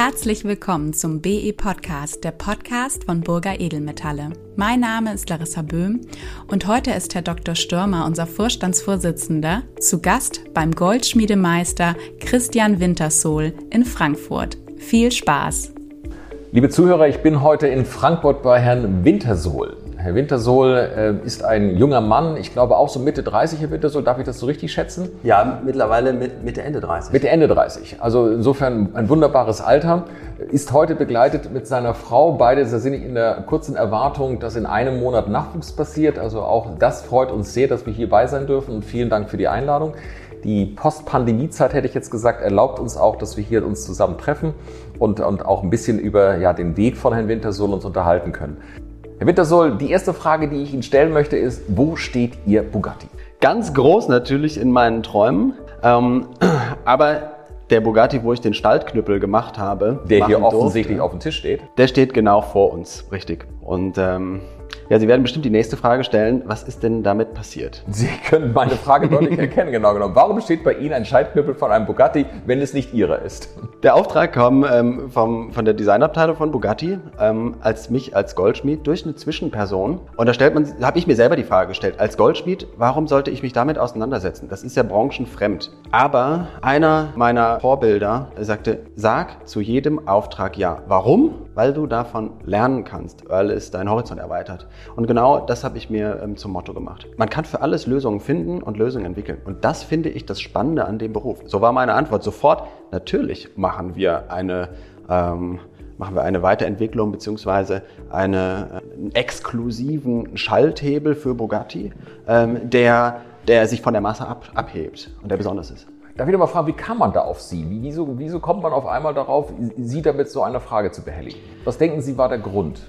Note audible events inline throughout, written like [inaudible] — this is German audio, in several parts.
Herzlich willkommen zum BE Podcast, der Podcast von Burger Edelmetalle. Mein Name ist Larissa Böhm und heute ist Herr Dr. Stürmer, unser Vorstandsvorsitzender, zu Gast beim Goldschmiedemeister Christian Wintersohl in Frankfurt. Viel Spaß! Liebe Zuhörer, ich bin heute in Frankfurt bei Herrn Wintersohl. Herr Wintersohl äh, ist ein junger Mann, ich glaube auch so Mitte 30, Herr Wintersohl, darf ich das so richtig schätzen? Ja, mittlerweile mit, Mitte, Ende 30. Mitte, Ende 30. Also insofern ein wunderbares Alter. Ist heute begleitet mit seiner Frau. Beide sind in der kurzen Erwartung, dass in einem Monat Nachwuchs passiert. Also auch das freut uns sehr, dass wir hierbei sein dürfen und vielen Dank für die Einladung. Die Post-Pandemie-Zeit, hätte ich jetzt gesagt, erlaubt uns auch, dass wir hier uns zusammen treffen und, und auch ein bisschen über ja, den Weg von Herrn Wintersohl uns unterhalten können. Herr Wintersohl, die erste Frage, die ich Ihnen stellen möchte, ist, wo steht Ihr Bugatti? Ganz groß natürlich in meinen Träumen, ähm, [clears throat] aber der Bugatti, wo ich den Staltknüppel gemacht habe, der hier offensichtlich durfte, auf dem Tisch steht, der steht genau vor uns, richtig. Und ähm, ja, Sie werden bestimmt die nächste Frage stellen. Was ist denn damit passiert? Sie können meine Frage deutlich [laughs] erkennen, genau genommen. Warum steht bei Ihnen ein Schaltknüppel von einem Bugatti, wenn es nicht Ihrer ist? Der Auftrag kam ähm, vom, von der Designabteilung von Bugatti ähm, als mich als Goldschmied durch eine Zwischenperson. Und da stellt man, habe ich mir selber die Frage gestellt, als Goldschmied, warum sollte ich mich damit auseinandersetzen? Das ist ja branchenfremd. Aber einer meiner Vorbilder sagte, sag zu jedem Auftrag ja. Warum? Weil du davon lernen kannst, weil es deinen Horizont erweitert. Und genau das habe ich mir ähm, zum Motto gemacht. Man kann für alles Lösungen finden und Lösungen entwickeln. Und das finde ich das Spannende an dem Beruf. So war meine Antwort sofort. Natürlich machen wir eine ähm, machen wir eine Weiterentwicklung beziehungsweise eine, äh, einen exklusiven Schalthebel für Bugatti, ähm, der, der sich von der Masse ab, abhebt und der besonders ist. Darf ich noch mal fragen, wie kam man da auf Sie? Wieso, wieso kommt man auf einmal darauf, Sie damit so eine Frage zu behelligen? Was denken Sie war der Grund?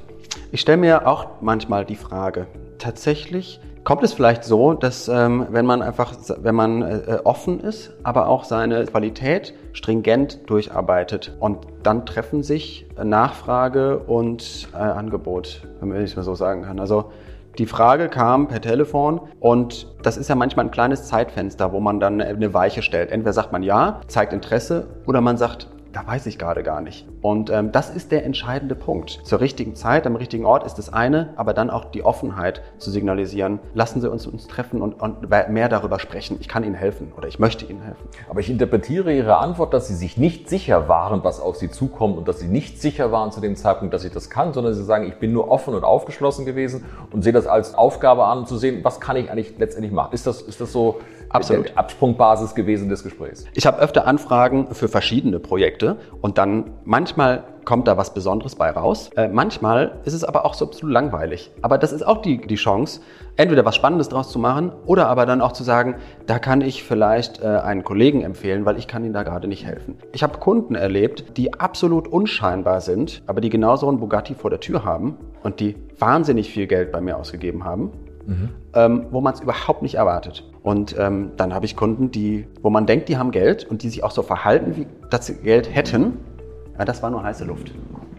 Ich stelle mir auch manchmal die Frage, tatsächlich kommt es vielleicht so, dass ähm, wenn man einfach, wenn man äh, offen ist, aber auch seine Qualität stringent durcharbeitet und dann treffen sich Nachfrage und äh, Angebot, wenn ich es mal so sagen kann. Also die Frage kam per Telefon und das ist ja manchmal ein kleines Zeitfenster, wo man dann eine Weiche stellt. Entweder sagt man ja, zeigt Interesse oder man sagt, da weiß ich gerade gar nicht. Und ähm, das ist der entscheidende Punkt. Zur richtigen Zeit, am richtigen Ort ist das eine, aber dann auch die Offenheit zu signalisieren. Lassen Sie uns uns treffen und, und mehr darüber sprechen. Ich kann Ihnen helfen oder ich möchte Ihnen helfen. Aber ich interpretiere Ihre Antwort, dass Sie sich nicht sicher waren, was auf Sie zukommt und dass Sie nicht sicher waren zu dem Zeitpunkt, dass ich das kann, sondern Sie sagen, ich bin nur offen und aufgeschlossen gewesen und sehe das als Aufgabe an, zu sehen, was kann ich eigentlich letztendlich machen. Ist das, ist das so Absolut. Absprungbasis gewesen des Gesprächs? Ich habe öfter Anfragen für verschiedene Projekte und dann manchmal kommt da was Besonderes bei raus. Äh, manchmal ist es aber auch so absolut langweilig. Aber das ist auch die, die Chance, entweder was Spannendes draus zu machen oder aber dann auch zu sagen, da kann ich vielleicht äh, einen Kollegen empfehlen, weil ich kann Ihnen da gerade nicht helfen. Ich habe Kunden erlebt, die absolut unscheinbar sind, aber die genauso einen Bugatti vor der Tür haben und die wahnsinnig viel Geld bei mir ausgegeben haben mhm. ähm, wo man es überhaupt nicht erwartet. Und ähm, dann habe ich Kunden, die, wo man denkt, die haben Geld und die sich auch so verhalten, wie dass sie Geld hätten. Ja, das war nur heiße Luft.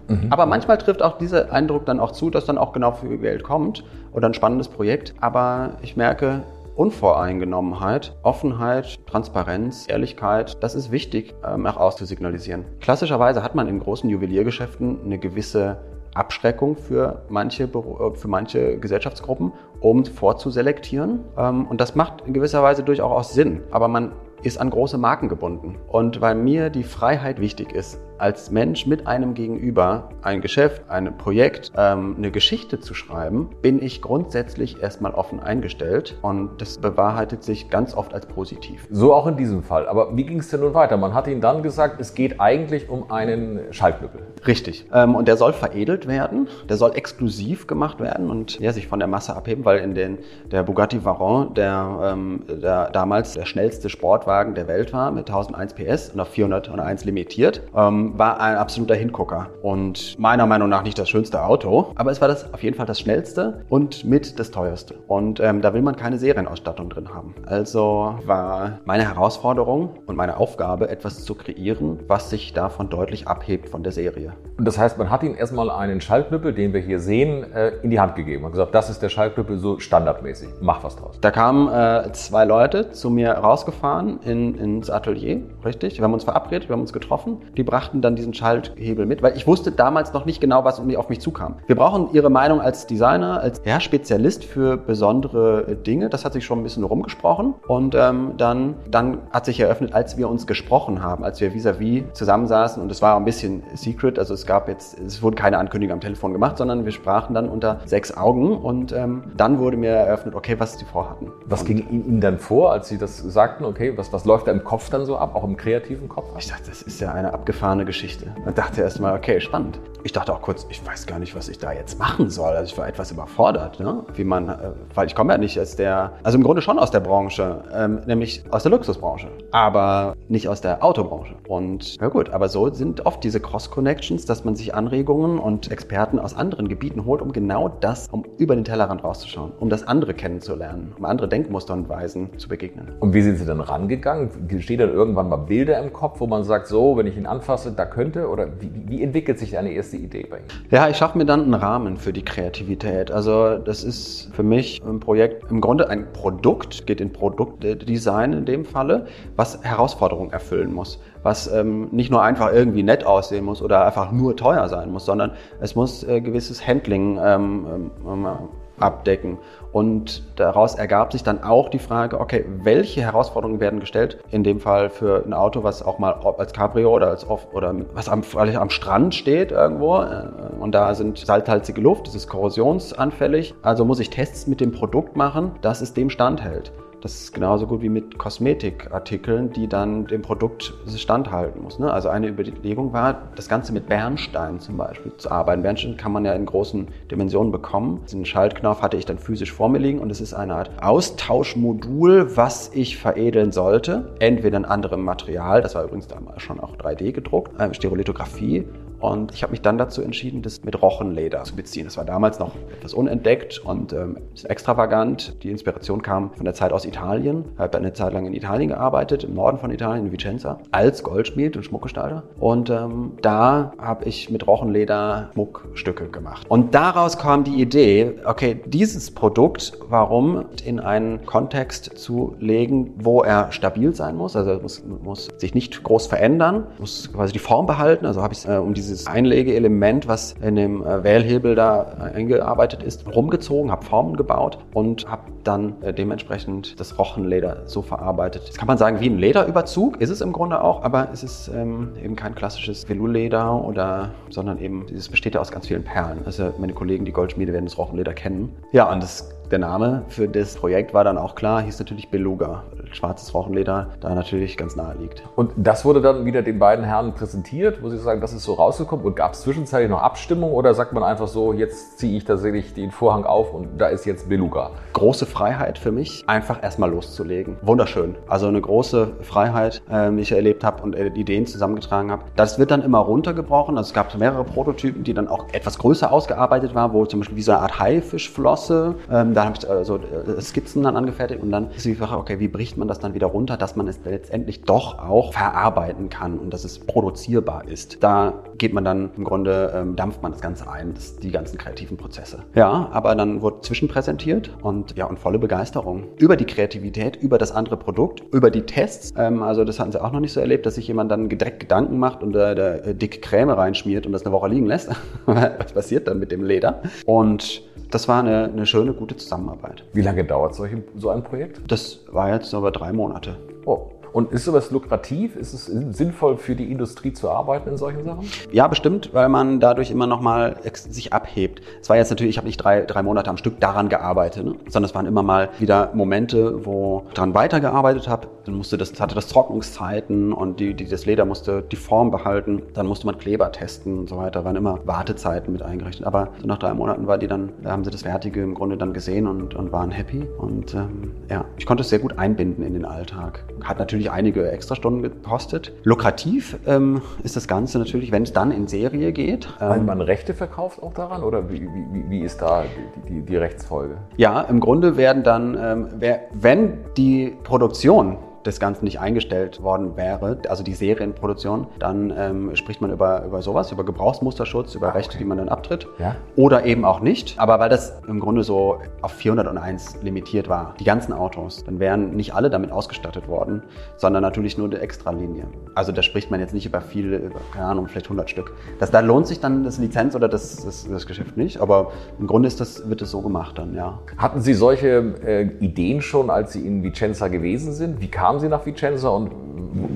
Mhm. Aber manchmal trifft auch dieser Eindruck dann auch zu, dass dann auch genau für Geld kommt oder ein spannendes Projekt. Aber ich merke, Unvoreingenommenheit, Offenheit, Transparenz, Ehrlichkeit, das ist wichtig, ähm, nach außen zu signalisieren. Klassischerweise hat man in großen Juweliergeschäften eine gewisse Abschreckung für manche, äh, für manche Gesellschaftsgruppen, um vorzuselektieren. Ähm, und das macht in gewisser Weise durchaus Sinn. Aber man ist an große Marken gebunden. Und weil mir die Freiheit wichtig ist, als Mensch mit einem Gegenüber ein Geschäft, ein Projekt, ähm, eine Geschichte zu schreiben, bin ich grundsätzlich erstmal offen eingestellt und das bewahrheitet sich ganz oft als positiv. So auch in diesem Fall. Aber wie ging es denn nun weiter? Man hat Ihnen dann gesagt, es geht eigentlich um einen Schaltknüppel. Richtig. Ähm, und der soll veredelt werden, der soll exklusiv gemacht werden und ja, sich von der Masse abheben, weil in den, der Bugatti Veyron, der, ähm, der damals der schnellste Sportwagen der Welt war mit 1001 PS und auf 401 limitiert, ähm, war ein absoluter Hingucker und meiner Meinung nach nicht das schönste Auto, aber es war das auf jeden Fall das schnellste und mit das teuerste. Und ähm, da will man keine Serienausstattung drin haben. Also war meine Herausforderung und meine Aufgabe, etwas zu kreieren, was sich davon deutlich abhebt von der Serie. Und das heißt, man hat ihm erstmal einen Schaltknüppel, den wir hier sehen, äh, in die Hand gegeben und gesagt, das ist der Schaltknüppel so standardmäßig. Mach was draus. Da kamen äh, zwei Leute zu mir rausgefahren in, ins Atelier, richtig? Wir haben uns verabredet, wir haben uns getroffen. Die brachten dann diesen Schalthebel mit, weil ich wusste damals noch nicht genau, was auf mich zukam. Wir brauchen ihre Meinung als Designer, als ja, Spezialist für besondere Dinge. Das hat sich schon ein bisschen rumgesprochen. Und ähm, dann, dann hat sich eröffnet, als wir uns gesprochen haben, als wir vis-à-vis -vis zusammensaßen. Und es war ein bisschen secret. Also es gab jetzt, es wurde keine Ankündigung am Telefon gemacht, sondern wir sprachen dann unter sechs Augen. Und ähm, dann wurde mir eröffnet, okay, was die vorhatten. Was und ging Ihnen dann vor, als Sie das sagten? Okay, was, was läuft da im Kopf dann so ab, auch im kreativen Kopf? Ich dachte, das ist ja eine abgefahrene Geschichte. Und dachte erst mal, okay, spannend. Ich dachte auch kurz, ich weiß gar nicht, was ich da jetzt machen soll. Also ich war etwas überfordert, ne? wie man, äh, weil ich komme ja nicht aus der, also im Grunde schon aus der Branche, ähm, nämlich aus der Luxusbranche, aber nicht aus der Autobranche. Und ja gut, aber so sind oft diese Cross-Connections, dass man sich Anregungen und Experten aus anderen Gebieten holt, um genau das, um über den Tellerrand rauszuschauen, um das andere kennenzulernen, um andere Denkmuster und Weisen zu begegnen. Und wie sind Sie dann rangegangen? Stehen dann irgendwann mal Bilder im Kopf, wo man sagt, so, wenn ich ihn anfasse, da könnte? Oder wie, wie entwickelt sich eine erste Idee bei Ihnen? Ja, ich schaffe mir dann einen Rahmen für die Kreativität. Also das ist für mich ein Projekt, im Grunde ein Produkt, geht in Produktdesign in dem Falle, was Herausforderungen erfüllen muss was ähm, nicht nur einfach irgendwie nett aussehen muss oder einfach nur teuer sein muss, sondern es muss äh, gewisses Handling ähm, ähm, abdecken. Und daraus ergab sich dann auch die Frage, okay, welche Herausforderungen werden gestellt? In dem Fall für ein Auto, was auch mal als Cabrio oder als off oder was am, am Strand steht irgendwo. Äh, und da sind salzhaltige Luft, das ist korrosionsanfällig. Also muss ich Tests mit dem Produkt machen, dass es dem standhält. Das ist genauso gut wie mit Kosmetikartikeln, die dann dem Produkt standhalten muss. Ne? Also eine Überlegung war, das Ganze mit Bernstein zum Beispiel zu arbeiten. Bernstein kann man ja in großen Dimensionen bekommen. Den Schaltknopf hatte ich dann physisch vor mir liegen und es ist eine Art Austauschmodul, was ich veredeln sollte. Entweder in anderem Material, das war übrigens damals schon auch 3D gedruckt, äh, Stereolithografie und ich habe mich dann dazu entschieden, das mit Rochenleder zu beziehen. Das war damals noch etwas unentdeckt und ähm, extravagant. Die Inspiration kam von der Zeit aus Italien. Ich habe eine Zeit lang in Italien gearbeitet, im Norden von Italien, in Vicenza, als Goldschmied und Schmuckgestalter. Und ähm, da habe ich mit Rochenleder Schmuckstücke gemacht. Und daraus kam die Idee, okay, dieses Produkt, warum in einen Kontext zu legen, wo er stabil sein muss, also muss, muss sich nicht groß verändern, muss quasi die Form behalten. Also habe ich äh, um diese dieses Einlegeelement, was in dem äh, Wählhebel da eingearbeitet ist, rumgezogen, habe Formen gebaut und habe dann äh, dementsprechend das Rochenleder so verarbeitet. Das kann man sagen wie ein Lederüberzug, ist es im Grunde auch, aber es ist ähm, eben kein klassisches Velurleder oder, sondern eben, es besteht ja aus ganz vielen Perlen. Also meine Kollegen, die Goldschmiede, werden das Rochenleder kennen. Ja, und das der Name für das Projekt war dann auch klar, hieß natürlich Beluga. Schwarzes Rochenleder, da natürlich ganz nahe liegt. Und das wurde dann wieder den beiden Herren präsentiert, wo sie sagen, das ist so rausgekommen. Und gab es zwischenzeitlich noch Abstimmung oder sagt man einfach so, jetzt ziehe ich tatsächlich den Vorhang auf und da ist jetzt Beluga? Große Freiheit für mich, einfach erstmal loszulegen. Wunderschön. Also eine große Freiheit, ähm, die ich erlebt habe und Ideen zusammengetragen habe. Das wird dann immer runtergebrochen. Also es gab mehrere Prototypen, die dann auch etwas größer ausgearbeitet waren, wo zum Beispiel wie so eine Art Haifischflosse, ähm, da habe ich äh, so äh, Skizzen dann angefertigt und dann ist die Frage, okay, wie bricht man das dann wieder runter, dass man es letztendlich doch auch verarbeiten kann und dass es produzierbar ist. Da geht man dann im Grunde, ähm, dampft man das Ganze ein, das, die ganzen kreativen Prozesse. Ja, aber dann wurde zwischenpräsentiert und ja, und volle Begeisterung über die Kreativität, über das andere Produkt, über die Tests. Ähm, also das hatten sie auch noch nicht so erlebt, dass sich jemand dann direkt Gedanken macht und äh, da äh, dick Creme reinschmiert und das eine Woche liegen lässt. [laughs] Was passiert dann mit dem Leder? Und das war eine, eine schöne, gute Zusammenarbeit. Wie lange dauert solche, so ein Projekt? Das war jetzt aber drei Monate. Oh. Und ist sowas lukrativ? Ist es sinnvoll für die Industrie zu arbeiten in solchen Sachen? Ja, bestimmt, weil man dadurch immer nochmal sich abhebt. Es war jetzt natürlich, ich habe nicht drei, drei Monate am Stück daran gearbeitet, ne? sondern es waren immer mal wieder Momente, wo ich daran weitergearbeitet habe. Dann musste das, hatte das Trocknungszeiten und die, die, das Leder musste die Form behalten. Dann musste man Kleber testen und so weiter. Waren immer Wartezeiten mit eingerechnet. Aber so nach drei Monaten war die dann, da haben sie das Fertige im Grunde dann gesehen und, und waren happy. Und ähm, ja, ich konnte es sehr gut einbinden in den Alltag. Hat natürlich natürlich einige Extrastunden gekostet. Lukrativ ähm, ist das Ganze natürlich, wenn es dann in Serie geht. Weil ähm, man Rechte verkauft auch daran oder wie, wie, wie ist da die, die, die, Rechtsfolge? Ja, im Grunde werden dann, ähm, wer, wenn die Produktion das Ganze nicht eingestellt worden wäre, also die Serienproduktion, dann ähm, spricht man über, über sowas, über Gebrauchsmusterschutz, über Rechte, die man dann abtritt. Ja. Oder eben auch nicht. Aber weil das im Grunde so auf 401 limitiert war, die ganzen Autos, dann wären nicht alle damit ausgestattet worden, sondern natürlich nur eine Extralinie. Also da spricht man jetzt nicht über viele, über, keine Ahnung, vielleicht 100 Stück. Das, da lohnt sich dann das Lizenz oder das, das, das Geschäft nicht. Aber im Grunde ist das, wird es so gemacht dann, ja. Hatten Sie solche äh, Ideen schon, als Sie in Vicenza gewesen sind? Wie kamen Sie nach Vicenza und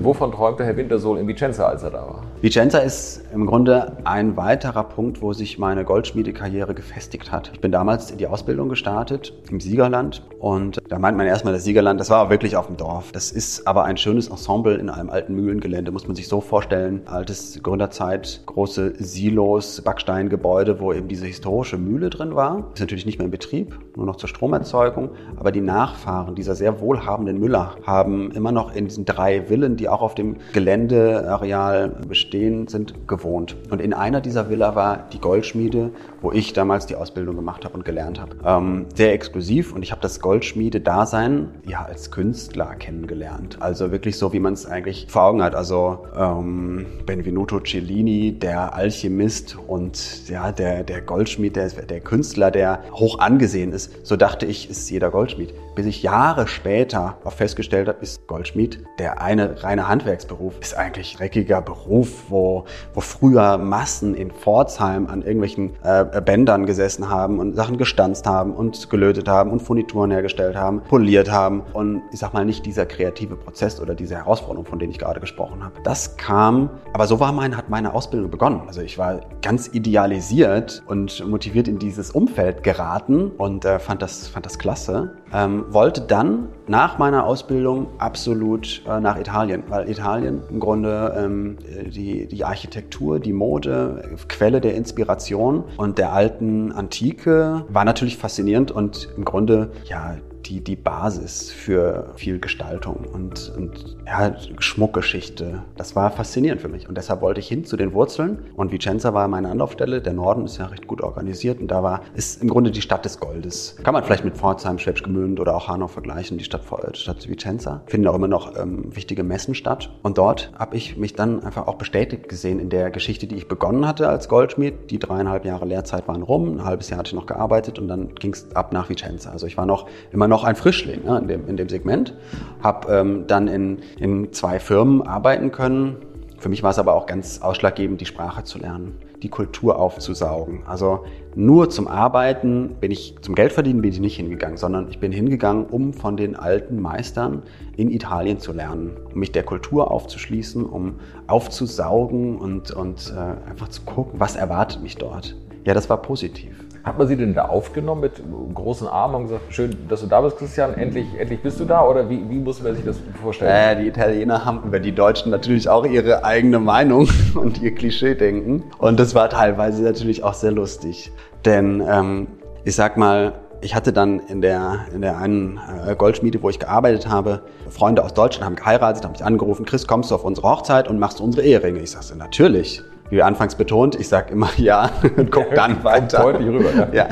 wovon träumte Herr Wintersohl in Vicenza, als er da war? Vicenza ist im Grunde ein weiterer Punkt, wo sich meine Goldschmiedekarriere gefestigt hat. Ich bin damals in die Ausbildung gestartet im Siegerland und da meint man erstmal das Siegerland, das war wirklich auf dem Dorf. Das ist aber ein schönes Ensemble in einem alten Mühlengelände, muss man sich so vorstellen. Altes Gründerzeit, große Silos, Backsteingebäude, wo eben diese historische Mühle drin war. Ist natürlich nicht mehr in Betrieb, nur noch zur Stromerzeugung, aber die Nachfahren dieser sehr wohlhabenden Müller haben immer noch in diesen drei Villen, die auch auf dem Geländeareal bestehen, sind gewohnt. Und in einer dieser Villa war die Goldschmiede, wo ich damals die Ausbildung gemacht habe und gelernt habe. Ähm, sehr exklusiv und ich habe das Goldschmiede-Dasein ja als Künstler kennengelernt. Also wirklich so, wie man es eigentlich vor Augen hat. Also ähm, Benvenuto Cellini, der Alchemist und ja, der, der Goldschmied, der, der Künstler, der hoch angesehen ist. So dachte ich, ist jeder Goldschmied. Bis ich Jahre später auch festgestellt habe, ist Goldschmied der eine reine Handwerksberuf, ist eigentlich dreckiger Beruf, wo, wo früher Massen in Pforzheim an irgendwelchen äh, Bändern gesessen haben und Sachen gestanzt haben und gelötet haben und Furnituren hergestellt haben, poliert haben und ich sag mal nicht dieser kreative Prozess oder diese Herausforderung, von denen ich gerade gesprochen habe. Das kam, aber so war mein, hat meine Ausbildung begonnen. Also ich war ganz idealisiert und motiviert in dieses Umfeld geraten und äh, fand, das, fand das klasse. Ähm, wollte dann nach meiner Ausbildung absolut äh, nach Italien, weil Italien im Grunde ähm, die, die Architektur, die Mode, Quelle der Inspiration und der alten Antike war natürlich faszinierend und im Grunde ja die, die Basis für viel Gestaltung und, und ja, Schmuckgeschichte. Das war faszinierend für mich und deshalb wollte ich hin zu den Wurzeln und Vicenza war meine Anlaufstelle. Der Norden ist ja recht gut organisiert und da war, ist im Grunde die Stadt des Goldes. Kann man vielleicht mit Pforzheim, Schwäbisch Gmünd oder auch Hanau vergleichen, die Stadt, Stadt Vicenza. Finden auch immer noch ähm, wichtige Messen statt und dort habe ich mich dann einfach auch bestätigt gesehen in der Geschichte, die ich begonnen hatte als Goldschmied. Die dreieinhalb Jahre Lehrzeit waren rum, ein halbes Jahr hatte ich noch gearbeitet und dann ging es ab nach Vicenza. Also ich war noch immer noch noch ein Frischling ne, in, dem, in dem Segment. Habe ähm, dann in, in zwei Firmen arbeiten können. Für mich war es aber auch ganz ausschlaggebend, die Sprache zu lernen, die Kultur aufzusaugen. Also nur zum Arbeiten bin ich, zum Geldverdienen bin ich nicht hingegangen, sondern ich bin hingegangen, um von den alten Meistern in Italien zu lernen, um mich der Kultur aufzuschließen, um aufzusaugen und, und äh, einfach zu gucken, was erwartet mich dort. Ja, das war positiv. Hat man Sie denn da aufgenommen mit großen Armen und gesagt, schön, dass du da bist, Christian, endlich, endlich bist du da? Oder wie, wie muss man sich das vorstellen? Äh, die Italiener haben über die Deutschen natürlich auch ihre eigene Meinung [laughs] und ihr Klischee-Denken. Und das war teilweise natürlich auch sehr lustig. Denn ähm, ich sag mal, ich hatte dann in der, in der einen äh, Goldschmiede, wo ich gearbeitet habe, Freunde aus Deutschland haben geheiratet, haben mich angerufen, Chris, kommst du auf unsere Hochzeit und machst unsere Eheringe? Ich sagte, natürlich wie anfangs betont, ich sage immer [laughs] ja und guck ja, dann weiter. Deutlich rüber, ja. ja.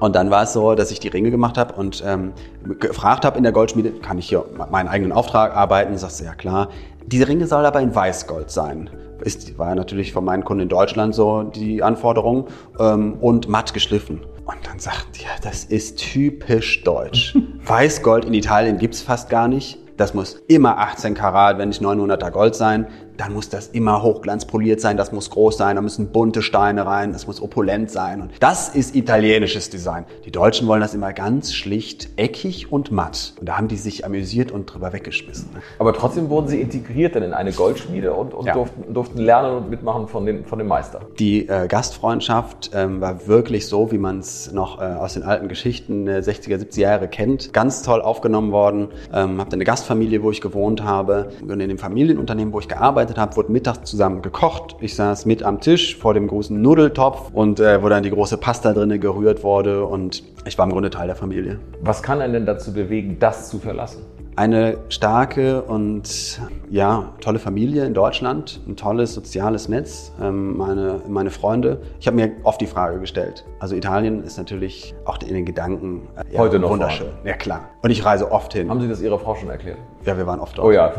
Und dann war es so, dass ich die Ringe gemacht habe und ähm, gefragt habe in der Goldschmiede, kann ich hier meinen eigenen Auftrag arbeiten? Sagst du, ja klar. Diese Ringe soll aber in Weißgold sein. Ist, war natürlich von meinen Kunden in Deutschland so die Anforderung ähm, und matt geschliffen. Und dann sagt die, ja, das ist typisch deutsch. [laughs] Weißgold in Italien gibt's fast gar nicht. Das muss immer 18 Karat, wenn nicht 900er Gold sein dann muss das immer hochglanzpoliert sein, das muss groß sein, da müssen bunte Steine rein, das muss opulent sein. Und das ist italienisches Design. Die Deutschen wollen das immer ganz schlicht, eckig und matt. Und da haben die sich amüsiert und drüber weggeschmissen. Aber trotzdem wurden sie integriert dann in eine Goldschmiede und, und ja. durften, durften, lernen und mitmachen von den, von dem Meister. Die äh, Gastfreundschaft ähm, war wirklich so, wie man es noch äh, aus den alten Geschichten der 60er, 70er Jahre kennt. Ganz toll aufgenommen worden. Ähm, habe eine Gastfamilie, wo ich gewohnt habe. Und in dem Familienunternehmen, wo ich gearbeitet gearbeitet habe, wurde mittags zusammen gekocht. Ich saß mit am Tisch vor dem großen Nudeltopf und äh, wo dann die große Pasta drinne gerührt wurde und ich war im Grunde Teil der Familie. Was kann einen denn dazu bewegen, das zu verlassen? Eine starke und ja, tolle Familie in Deutschland, ein tolles soziales Netz, ähm, meine, meine Freunde. Ich habe mir oft die Frage gestellt. Also Italien ist natürlich auch in den Gedanken äh, ja, Heute noch wunderschön. Vorhanden. Ja klar. Und ich reise oft hin. Haben Sie das Ihrer Frau schon erklärt? Ja, wir waren oft dort. Oh ja.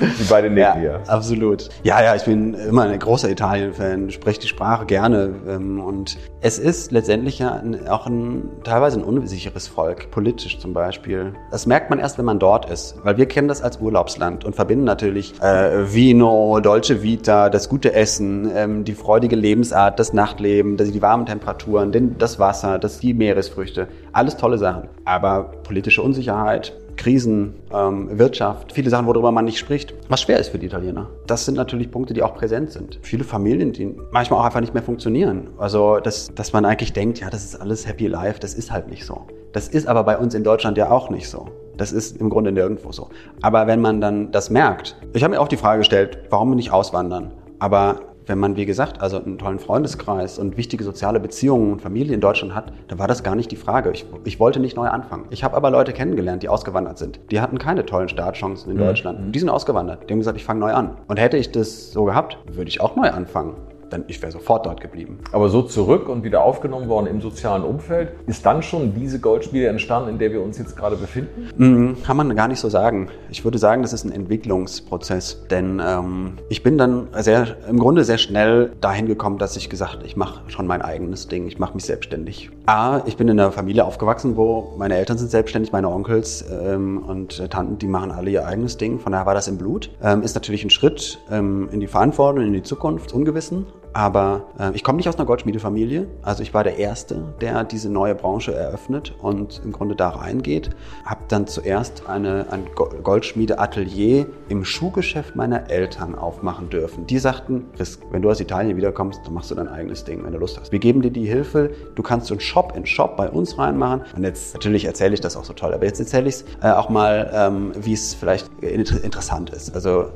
die beiden nicken ja, Absolut. Ja, ja, ich bin immer ein großer Italien-Fan, spreche die Sprache gerne. Ähm, und es ist letztendlich ja auch ein, teilweise ein unsicheres Volk, politisch zum Beispiel. Das merkt man erst, wenn man dort ist, weil wir kennen das als Urlaubsland und verbinden natürlich äh, Vino, Dolce Vita, das gute Essen, ähm, die freudige Lebensart, das Nachtleben, die warmen Temperaturen, den, das Wasser, das, die Meeresfrüchte. Alles tolle Sachen. Aber politische Unsicherheit, Krisen, ähm, Wirtschaft, viele Sachen, worüber man nicht spricht, was schwer ist für die Italiener. Das sind natürlich Punkte, die auch präsent sind. Viele Familien, die manchmal auch einfach nicht mehr funktionieren. Also, dass, dass man eigentlich denkt, ja, das ist alles Happy Life, das ist halt nicht so. Das ist aber bei uns in Deutschland ja auch nicht so. Das ist im Grunde nirgendwo so. Aber wenn man dann das merkt, ich habe mir auch die Frage gestellt, warum nicht auswandern? Aber wenn man, wie gesagt, also einen tollen Freundeskreis und wichtige soziale Beziehungen und Familie in Deutschland hat, dann war das gar nicht die Frage. Ich, ich wollte nicht neu anfangen. Ich habe aber Leute kennengelernt, die ausgewandert sind. Die hatten keine tollen Startchancen in mhm. Deutschland. Die sind ausgewandert. Die haben gesagt, ich fange neu an. Und hätte ich das so gehabt, würde ich auch neu anfangen dann ich wäre sofort dort geblieben. Aber so zurück und wieder aufgenommen worden im sozialen Umfeld, ist dann schon diese Goldspiele entstanden, in der wir uns jetzt gerade befinden? Mhm, kann man gar nicht so sagen. Ich würde sagen, das ist ein Entwicklungsprozess, denn ähm, ich bin dann sehr, im Grunde sehr schnell dahin gekommen, dass ich gesagt, ich mache schon mein eigenes Ding, ich mache mich selbstständig. A, ich bin in einer Familie aufgewachsen, wo meine Eltern sind selbstständig, meine Onkels ähm, und Tanten, die machen alle ihr eigenes Ding. Von daher war das im Blut. Ähm, ist natürlich ein Schritt ähm, in die Verantwortung, in die Zukunft, Ungewissen. Aber äh, ich komme nicht aus einer Goldschmiedefamilie. Also ich war der Erste, der diese neue Branche eröffnet und im Grunde da reingeht. Habe dann zuerst eine, ein Goldschmiedeatelier im Schuhgeschäft meiner Eltern aufmachen dürfen. Die sagten, Chris, wenn du aus Italien wiederkommst, dann machst du dein eigenes Ding, wenn du Lust hast. Wir geben dir die Hilfe. Du kannst so einen Shop in Shop bei uns reinmachen. Und jetzt natürlich erzähle ich das auch so toll, aber jetzt erzähle ich es äh, auch mal, ähm, wie es vielleicht interessant ist. Also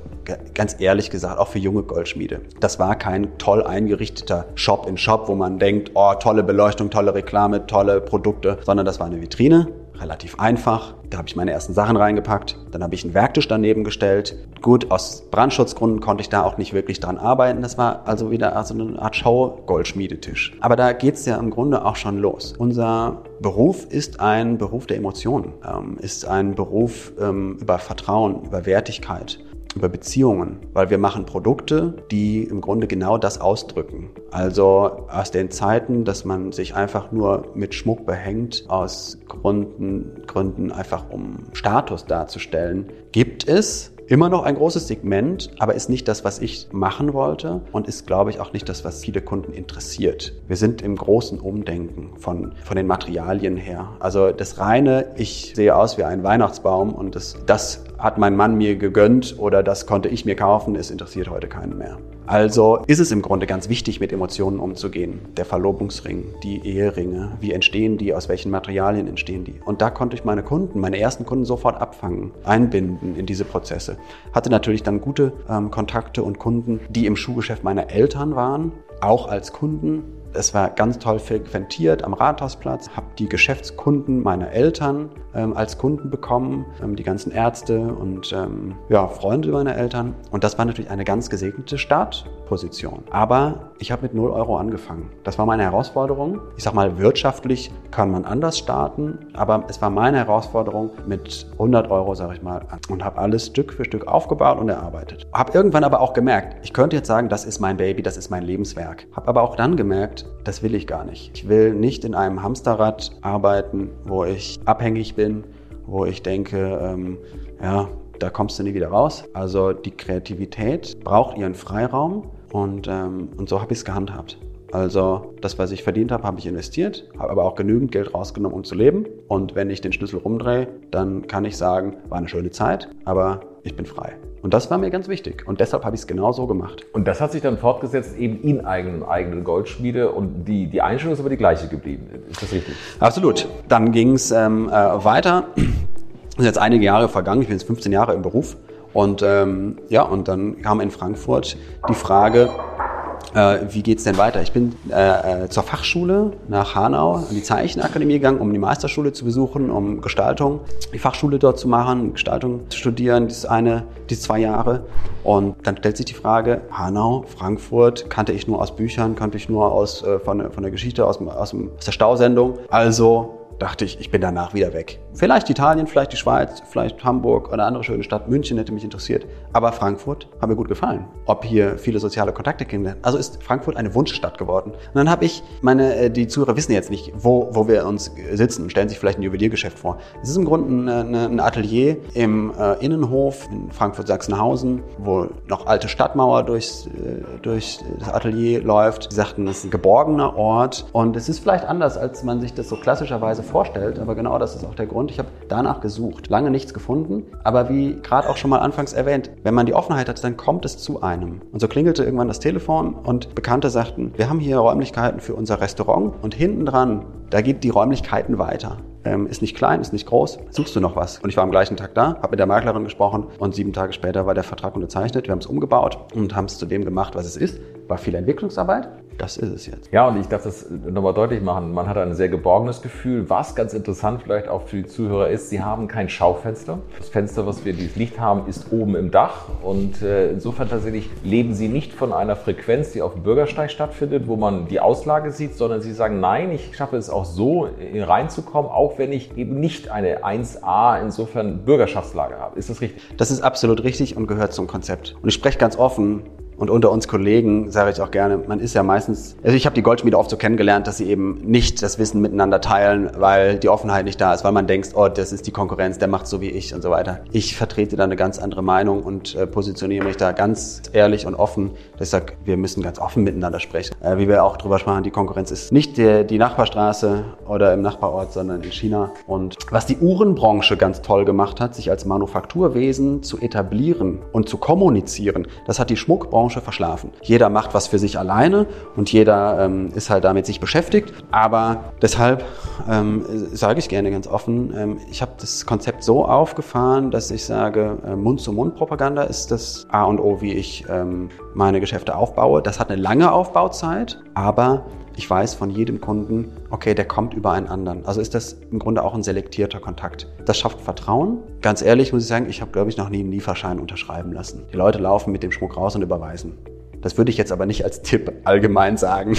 ganz ehrlich gesagt, auch für junge Goldschmiede. Das war kein toll eingerichteter Shop in Shop, wo man denkt, oh, tolle Beleuchtung, tolle Reklame, tolle Produkte, sondern das war eine Vitrine, relativ einfach. Da habe ich meine ersten Sachen reingepackt. Dann habe ich einen Werktisch daneben gestellt. Gut, aus Brandschutzgründen konnte ich da auch nicht wirklich dran arbeiten. Das war also wieder also eine Art Schau-Goldschmiedetisch. Aber da geht es ja im Grunde auch schon los. Unser Beruf ist ein Beruf der Emotionen, ähm, ist ein Beruf ähm, über Vertrauen, über Wertigkeit über Beziehungen, weil wir machen Produkte, die im Grunde genau das ausdrücken. Also aus den Zeiten, dass man sich einfach nur mit Schmuck behängt, aus Gründen, Gründen einfach um Status darzustellen, gibt es immer noch ein großes Segment, aber ist nicht das, was ich machen wollte und ist, glaube ich, auch nicht das, was viele Kunden interessiert. Wir sind im großen Umdenken von, von den Materialien her. Also das reine, ich sehe aus wie ein Weihnachtsbaum und das, das hat mein Mann mir gegönnt oder das konnte ich mir kaufen, es interessiert heute keinen mehr. Also ist es im Grunde ganz wichtig, mit Emotionen umzugehen. Der Verlobungsring, die Eheringe, wie entstehen die, aus welchen Materialien entstehen die. Und da konnte ich meine Kunden, meine ersten Kunden sofort abfangen, einbinden in diese Prozesse. Hatte natürlich dann gute ähm, Kontakte und Kunden, die im Schuhgeschäft meiner Eltern waren, auch als Kunden es war ganz toll frequentiert am Rathausplatz, habe die Geschäftskunden meiner Eltern ähm, als Kunden bekommen, ähm, die ganzen Ärzte und ähm, ja, Freunde meiner Eltern. Und das war natürlich eine ganz gesegnete Startposition. Aber ich habe mit 0 Euro angefangen. Das war meine Herausforderung. Ich sag mal, wirtschaftlich kann man anders starten, aber es war meine Herausforderung mit 100 Euro, sage ich mal, und habe alles Stück für Stück aufgebaut und erarbeitet. Habe irgendwann aber auch gemerkt, ich könnte jetzt sagen, das ist mein Baby, das ist mein Lebenswerk. Habe aber auch dann gemerkt, das will ich gar nicht. Ich will nicht in einem Hamsterrad arbeiten, wo ich abhängig bin, wo ich denke, ähm, ja, da kommst du nie wieder raus. Also die Kreativität braucht ihren Freiraum und, ähm, und so habe ich es gehandhabt. Also das, was ich verdient habe, habe ich investiert, habe aber auch genügend Geld rausgenommen, um zu leben. Und wenn ich den Schlüssel rumdrehe, dann kann ich sagen, war eine schöne Zeit, aber ich bin frei. Und das war mir ganz wichtig. Und deshalb habe ich es genau so gemacht. Und das hat sich dann fortgesetzt eben in eigenen, eigenen Goldschmiede und die, die Einstellung ist aber die gleiche geblieben. Ist das richtig? Absolut. Dann ging es ähm, äh, weiter. [clears throat] Es sind jetzt einige Jahre vergangen. Ich bin jetzt 15 Jahre im Beruf. Und ähm, ja, und dann kam in Frankfurt die Frage, äh, wie geht's denn weiter? Ich bin äh, äh, zur Fachschule nach Hanau an die Zeichenakademie gegangen, um die Meisterschule zu besuchen, um Gestaltung, die Fachschule dort zu machen, Gestaltung zu studieren, das eine, die zwei Jahre. Und dann stellt sich die Frage, Hanau, Frankfurt, kannte ich nur aus Büchern, kannte ich nur aus, äh, von, von der Geschichte, aus, aus, aus der Stausendung. Also dachte ich, ich bin danach wieder weg. Vielleicht Italien, vielleicht die Schweiz, vielleicht Hamburg oder eine andere schöne Stadt. München hätte mich interessiert. Aber Frankfurt hat mir gut gefallen. Ob hier viele soziale Kontakte kennenlernen. Also ist Frankfurt eine Wunschstadt geworden. Und dann habe ich, meine, äh, die Zuhörer wissen jetzt nicht, wo, wo wir uns sitzen und stellen sich vielleicht ein Juweliergeschäft vor. Es ist im Grunde eine, ein Atelier im äh, Innenhof in Frankfurt-Sachsenhausen, wo noch alte Stadtmauer durchs, äh, durch das Atelier läuft. Sie sagten, es ist ein geborgener Ort und es ist vielleicht anders, als man sich das so klassischerweise vorstellt, aber genau das ist auch der Grund. Ich habe danach gesucht, lange nichts gefunden, aber wie gerade auch schon mal anfangs erwähnt, wenn man die Offenheit hat, dann kommt es zu einem. Und so klingelte irgendwann das Telefon und Bekannte sagten, wir haben hier Räumlichkeiten für unser Restaurant und hinten dran, da geht die Räumlichkeiten weiter. Ähm, ist nicht klein, ist nicht groß, suchst du noch was? Und ich war am gleichen Tag da, habe mit der Maklerin gesprochen und sieben Tage später war der Vertrag unterzeichnet. Wir haben es umgebaut und haben es zu dem gemacht, was es ist. War viel Entwicklungsarbeit, das ist es jetzt. Ja, und ich darf das nochmal deutlich machen. Man hat ein sehr geborgenes Gefühl. Was ganz interessant vielleicht auch für die Zuhörer ist, sie haben kein Schaufenster. Das Fenster, was wir dieses Licht haben, ist oben im Dach. Und äh, insofern tatsächlich leben sie nicht von einer Frequenz, die auf dem Bürgersteig stattfindet, wo man die Auslage sieht, sondern sie sagen, nein, ich schaffe es auch so reinzukommen, auch wenn ich eben nicht eine 1a insofern Bürgerschaftslage habe. Ist das richtig? Das ist absolut richtig und gehört zum Konzept. Und ich spreche ganz offen, und unter uns Kollegen sage ich auch gerne, man ist ja meistens, also ich habe die Goldschmiede oft so kennengelernt, dass sie eben nicht das Wissen miteinander teilen, weil die Offenheit nicht da ist, weil man denkt, oh, das ist die Konkurrenz, der macht so wie ich und so weiter. Ich vertrete da eine ganz andere Meinung und äh, positioniere mich da ganz ehrlich und offen, sage, wir müssen ganz offen miteinander sprechen. Äh, wie wir auch drüber sprachen, die Konkurrenz ist nicht die, die Nachbarstraße oder im Nachbarort, sondern in China. Und was die Uhrenbranche ganz toll gemacht hat, sich als Manufakturwesen zu etablieren und zu kommunizieren, das hat die Schmuckbranche Branche verschlafen. Jeder macht was für sich alleine und jeder ähm, ist halt damit sich beschäftigt. Aber deshalb ähm, sage ich gerne ganz offen, ähm, ich habe das Konzept so aufgefahren, dass ich sage, äh, Mund-zu-Mund-Propaganda ist das A und O, wie ich ähm, meine Geschäfte aufbaue. Das hat eine lange Aufbauzeit, aber ich weiß von jedem Kunden, okay, der kommt über einen anderen. Also ist das im Grunde auch ein selektierter Kontakt. Das schafft Vertrauen. Ganz ehrlich muss ich sagen, ich habe, glaube ich, noch nie einen Lieferschein unterschreiben lassen. Die Leute laufen mit dem Schmuck raus und überweisen. Das würde ich jetzt aber nicht als Tipp allgemein sagen.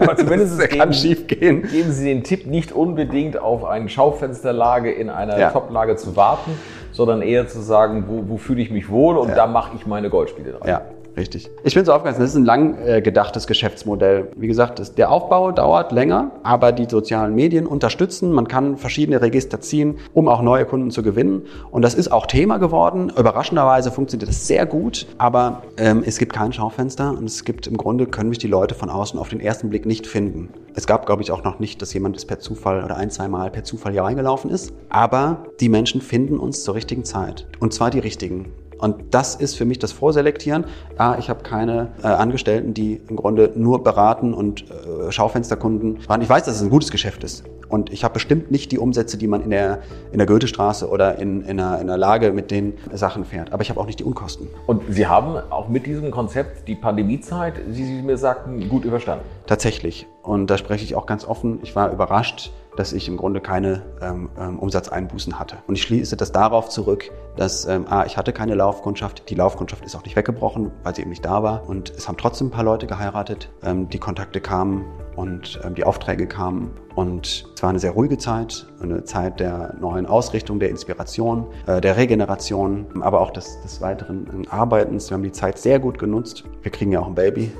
Aber [laughs] zumindest es kann schief gehen. Geben Sie den Tipp nicht unbedingt auf eine Schaufensterlage in einer ja. Toplage zu warten, sondern eher zu sagen, wo, wo fühle ich mich wohl und ja. da mache ich meine Goldspiele dran. Ja. Richtig. Ich finde es aufgegangen, das ist ein lang äh, gedachtes Geschäftsmodell. Wie gesagt, das, der Aufbau dauert länger, aber die sozialen Medien unterstützen. Man kann verschiedene Register ziehen, um auch neue Kunden zu gewinnen. Und das ist auch Thema geworden. Überraschenderweise funktioniert das sehr gut, aber ähm, es gibt kein Schaufenster und es gibt im Grunde, können mich die Leute von außen auf den ersten Blick nicht finden. Es gab, glaube ich, auch noch nicht, dass jemand per Zufall oder ein, zwei Mal per Zufall hier reingelaufen ist. Aber die Menschen finden uns zur richtigen Zeit. Und zwar die richtigen. Und das ist für mich das Vorselektieren. Ja, ich habe keine äh, Angestellten, die im Grunde nur beraten und äh, Schaufensterkunden waren. Ich weiß, dass es ein gutes Geschäft ist. Und ich habe bestimmt nicht die Umsätze, die man in der, in der Goethestraße oder in, in, einer, in einer Lage mit den Sachen fährt. Aber ich habe auch nicht die Unkosten. Und Sie haben auch mit diesem Konzept die Pandemiezeit, wie Sie mir sagten, gut überstanden? Tatsächlich. Und da spreche ich auch ganz offen. Ich war überrascht, dass ich im Grunde keine ähm, ähm, Umsatzeinbußen hatte. Und ich schließe das darauf zurück, dass ähm, A, ich hatte keine Laufkundschaft, die Laufkundschaft ist auch nicht weggebrochen, weil sie eben nicht da war. Und es haben trotzdem ein paar Leute geheiratet, ähm, die Kontakte kamen und ähm, die Aufträge kamen. Und es war eine sehr ruhige Zeit, eine Zeit der neuen Ausrichtung, der Inspiration, äh, der Regeneration, aber auch des, des weiteren Arbeitens. Wir haben die Zeit sehr gut genutzt. Wir kriegen ja auch ein Baby.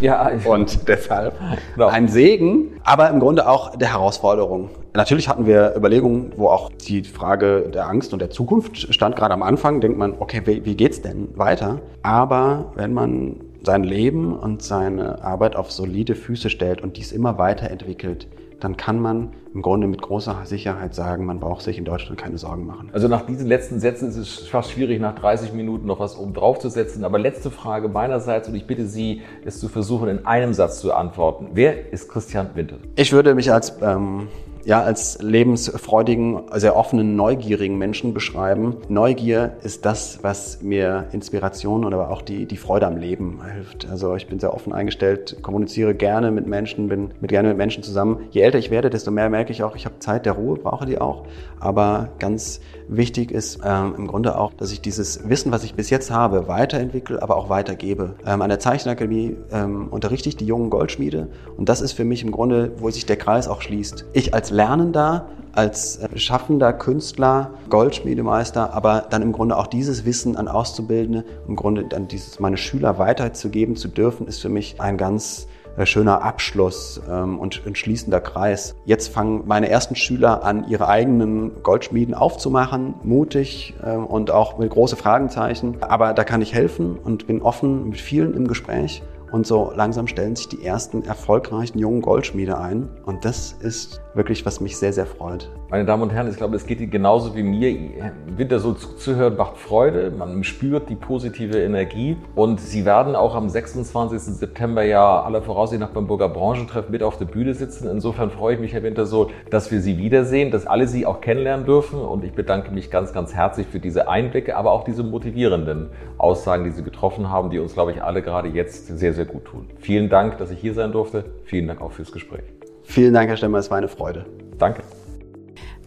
Ja. [laughs] Und deshalb genau. ein Segen, aber im Grunde auch der Herausforderung. Natürlich hatten wir Überlegungen, wo auch die Frage der Angst und der Zukunft stand. Gerade am Anfang denkt man, okay, wie, wie geht's denn weiter? Aber wenn man sein Leben und seine Arbeit auf solide Füße stellt und dies immer weiterentwickelt, dann kann man im Grunde mit großer Sicherheit sagen, man braucht sich in Deutschland keine Sorgen machen. Also nach diesen letzten Sätzen ist es fast schwierig, nach 30 Minuten noch was oben drauf zu setzen. Aber letzte Frage meinerseits und ich bitte Sie, es zu versuchen, in einem Satz zu antworten. Wer ist Christian Winter? Ich würde mich als ähm, ja, als lebensfreudigen, sehr offenen, neugierigen Menschen beschreiben. Neugier ist das, was mir Inspiration und aber auch die, die Freude am Leben hilft. Also ich bin sehr offen eingestellt, kommuniziere gerne mit Menschen, bin mit gerne mit Menschen zusammen. Je älter ich werde, desto mehr merke ich auch, ich habe Zeit der Ruhe, brauche die auch. Aber ganz wichtig ist ähm, im Grunde auch, dass ich dieses Wissen, was ich bis jetzt habe, weiterentwickle, aber auch weitergebe. Ähm, an der Zeichenakademie ähm, unterrichte ich die jungen Goldschmiede und das ist für mich im Grunde, wo sich der Kreis auch schließt. Ich als Lernender als schaffender Künstler, Goldschmiedemeister, aber dann im Grunde auch dieses Wissen an Auszubildende, im Grunde dann dieses meine Schüler weiterzugeben zu dürfen, ist für mich ein ganz äh, schöner Abschluss ähm, und ein schließender Kreis. Jetzt fangen meine ersten Schüler an, ihre eigenen Goldschmieden aufzumachen, mutig ähm, und auch mit große Fragenzeichen. Aber da kann ich helfen und bin offen mit vielen im Gespräch. Und so langsam stellen sich die ersten erfolgreichen jungen Goldschmiede ein. Und das ist wirklich, was mich sehr, sehr freut. Meine Damen und Herren, ich glaube, es geht Ihnen genauso wie mir. Winter so zuzuhören macht Freude. Man spürt die positive Energie. Und Sie werden auch am 26. September ja aller Voraussicht nach beim Burger Branchentreff mit auf der Bühne sitzen. Insofern freue ich mich, Herr Winter, so, dass wir Sie wiedersehen, dass alle Sie auch kennenlernen dürfen. Und ich bedanke mich ganz, ganz herzlich für diese Einblicke, aber auch diese motivierenden Aussagen, die Sie getroffen haben, die uns, glaube ich, alle gerade jetzt sehr, sehr gut tun. Vielen Dank, dass ich hier sein durfte. Vielen Dank auch fürs Gespräch. Vielen Dank, Herr Stemmer, es war eine Freude. Danke.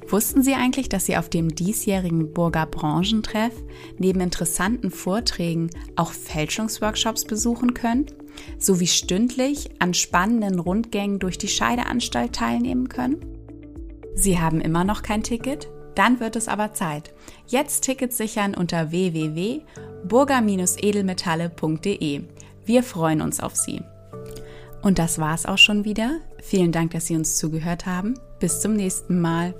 Wussten Sie eigentlich, dass Sie auf dem diesjährigen Burger Branchentreff neben interessanten Vorträgen auch Fälschungsworkshops besuchen können? Sowie stündlich an spannenden Rundgängen durch die Scheideanstalt teilnehmen können? Sie haben immer noch kein Ticket? Dann wird es aber Zeit. Jetzt Tickets sichern unter www.burger-edelmetalle.de. Wir freuen uns auf Sie. Und das war's auch schon wieder. Vielen Dank, dass Sie uns zugehört haben. Bis zum nächsten Mal.